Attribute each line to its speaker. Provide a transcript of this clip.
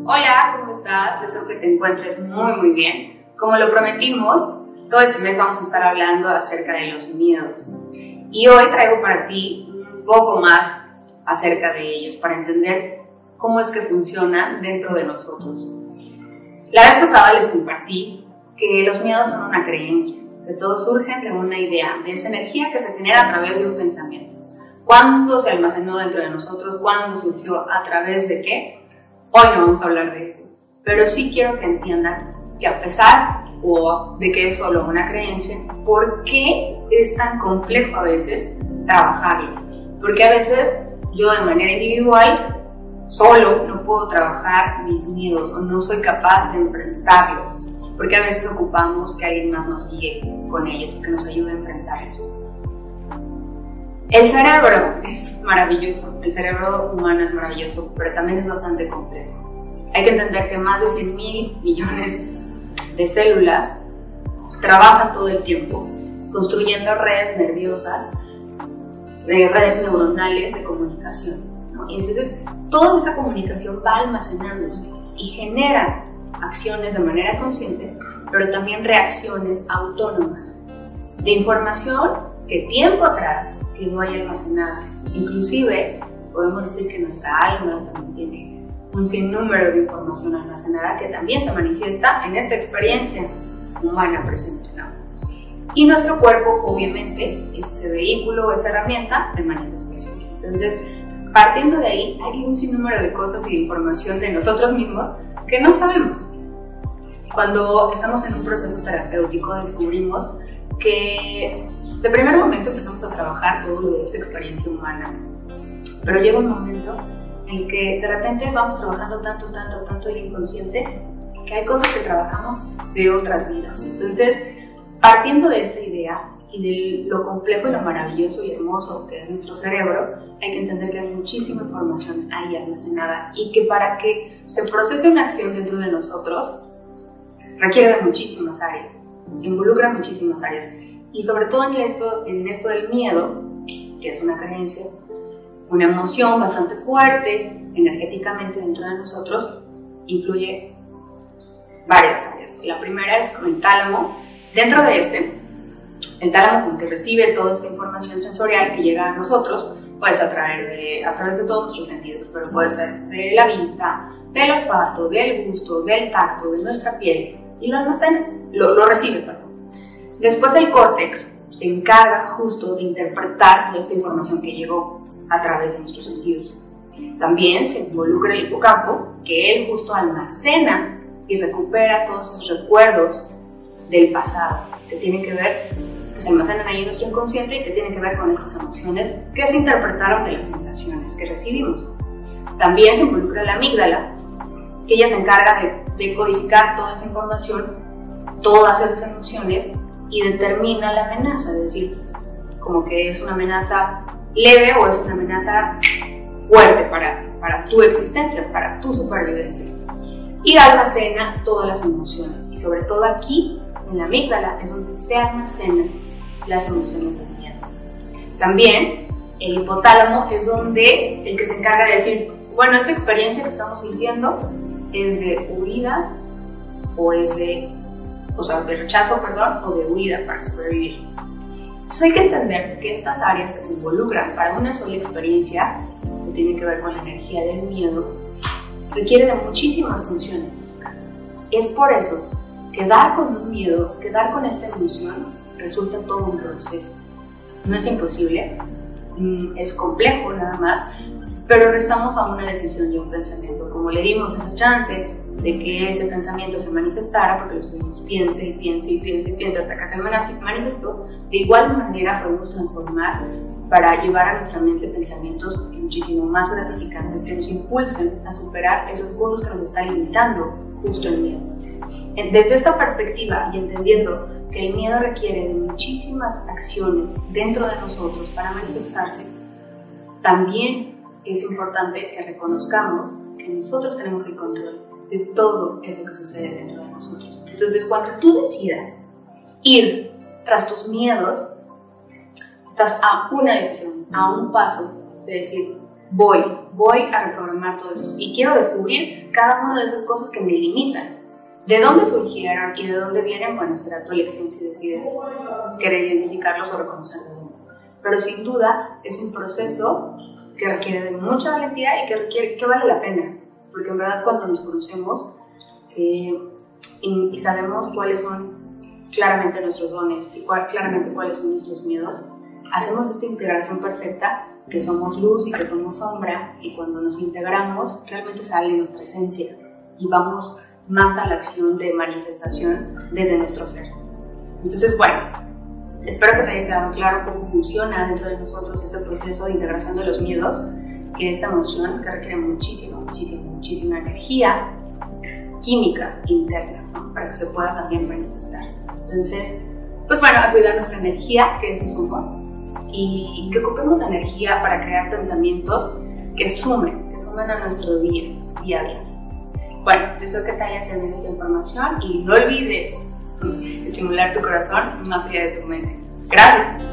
Speaker 1: Hola, ¿cómo estás? Deseo que te encuentres muy muy bien. Como lo prometimos, todo este mes vamos a estar hablando acerca de los miedos. Y hoy traigo para ti un poco más acerca de ellos para entender cómo es que funcionan dentro de nosotros. La vez pasada les compartí que los miedos son una creencia, que todos surgen de una idea, de esa energía que se genera a través de un pensamiento. ¿Cuándo se almacenó dentro de nosotros? ¿Cuándo surgió? ¿A través de qué? Hoy no vamos a hablar de eso. Pero sí quiero que entiendan que a pesar o de que es solo una creencia, ¿por qué es tan complejo a veces trabajarlos? Porque a veces yo de manera individual solo no puedo trabajar mis miedos o no soy capaz de enfrentarlos, porque a veces ocupamos que alguien más nos guíe con ellos o que nos ayude a enfrentarlos. El cerebro es maravilloso, el cerebro humano es maravilloso, pero también es bastante complejo. Hay que entender que más de 100 mil millones de células trabajan todo el tiempo construyendo redes nerviosas, de redes neuronales de comunicación. Y entonces toda esa comunicación va almacenándose y genera acciones de manera consciente, pero también reacciones autónomas de información que tiempo atrás quedó ahí almacenada. Inclusive podemos decir que nuestra alma también tiene un sinnúmero de información almacenada que también se manifiesta en esta experiencia humana presente. Y nuestro cuerpo obviamente es ese vehículo, esa herramienta de manifestación. Entonces, partiendo de ahí, hay un sinnúmero de cosas y de información de nosotros mismos que no sabemos. Cuando estamos en un proceso terapéutico descubrimos que de primer momento empezamos a trabajar todo lo de esta experiencia humana, pero llega un momento en que de repente vamos trabajando tanto, tanto, tanto el inconsciente que hay cosas que trabajamos de otras vidas. Entonces, partiendo de esta idea y de lo complejo y lo maravilloso y hermoso que es nuestro cerebro, hay que entender que hay muchísima información ahí almacenada y que para que se procese una acción dentro de nosotros requiere de muchísimas áreas se involucran muchísimas áreas. Y sobre todo en esto, en esto del miedo, que es una creencia, una emoción bastante fuerte energéticamente dentro de nosotros, incluye varias áreas. La primera es con el tálamo. Dentro de este, el tálamo con que recibe toda esta información sensorial que llega a nosotros, puede ser a través de todos nuestros sentidos, pero puede ser de la vista, del olfato, del gusto, del tacto, de nuestra piel, y lo almacena lo, recibe, perdón. Después el córtex se encarga justo de interpretar toda esta información que llegó a través de nuestros sentidos. También se involucra el hipocampo, que él justo almacena y recupera todos esos recuerdos del pasado, que tienen que ver, que se almacenan ahí en nuestro inconsciente y que tienen que ver con estas emociones que se interpretaron de las sensaciones que recibimos. También se involucra la amígdala, que ella se encarga de codificar toda esa información todas esas emociones y determina la amenaza, es decir, como que es una amenaza leve o es una amenaza fuerte para, para tu existencia, para tu supervivencia. Y almacena todas las emociones. Y sobre todo aquí, en la amígdala, es donde se almacenan las emociones del miedo. También el hipotálamo es donde el que se encarga de decir, bueno, esta experiencia que estamos sintiendo es de huida o es de o sea, de rechazo, perdón, o de huida para sobrevivir. Entonces hay que entender que estas áreas se involucran para una sola experiencia que tiene que ver con la energía del miedo, requiere de muchísimas funciones. Es por eso que dar con un miedo, que dar con esta emoción, resulta todo un proceso. No es imposible, mm, es complejo nada más, pero restamos a una decisión y un pensamiento. Como le dimos esa chance de que ese pensamiento se manifestara, porque lo estuvimos piense y piense y piense y piense hasta que se manifestó, de igual manera podemos transformar para llevar a nuestra mente pensamientos muchísimo más gratificantes que nos impulsen a superar esas cosas que nos están limitando, justo el miedo. Desde esta perspectiva y entendiendo que el miedo requiere de muchísimas acciones dentro de nosotros para manifestarse, también es importante que reconozcamos que nosotros tenemos el control de todo eso que sucede dentro de nosotros. Entonces, cuando tú decidas ir tras tus miedos, estás a una decisión, a un paso de decir, voy, voy a reprogramar todo esto y quiero descubrir cada una de esas cosas que me limitan. ¿De dónde surgieron y de dónde vienen? Bueno, será tu elección si decides querer identificarlos o reconocerlos. Pero sin duda es un proceso que requiere de mucha valentía y que, requiere, que vale la pena. Porque en verdad cuando nos conocemos eh, y, sabemos cuáles son claramente nuestros dones y cuál, claramente cuáles son nuestros miedos, hacemos esta integración perfecta que somos luz y que somos sombra y cuando nos integramos realmente sale nuestra esencia y vamos más a la acción de manifestación desde nuestro ser. Entonces, bueno, espero que te haya quedado claro cómo funciona dentro de nosotros este proceso de integración de los miedos, que esta emoción que requiere muchísima, muchísima, muchísima energía química interna, para que se pueda también manifestar. Entonces, pues bueno, a cuidar nuestra energía, que eso somos, y que ocupemos la energía para crear pensamientos que sumen, que sumen a nuestro día, día a día. Bueno, deseo que te haya servido esta información y no olvides estimular tu corazón más allá de tu mente. Gracias.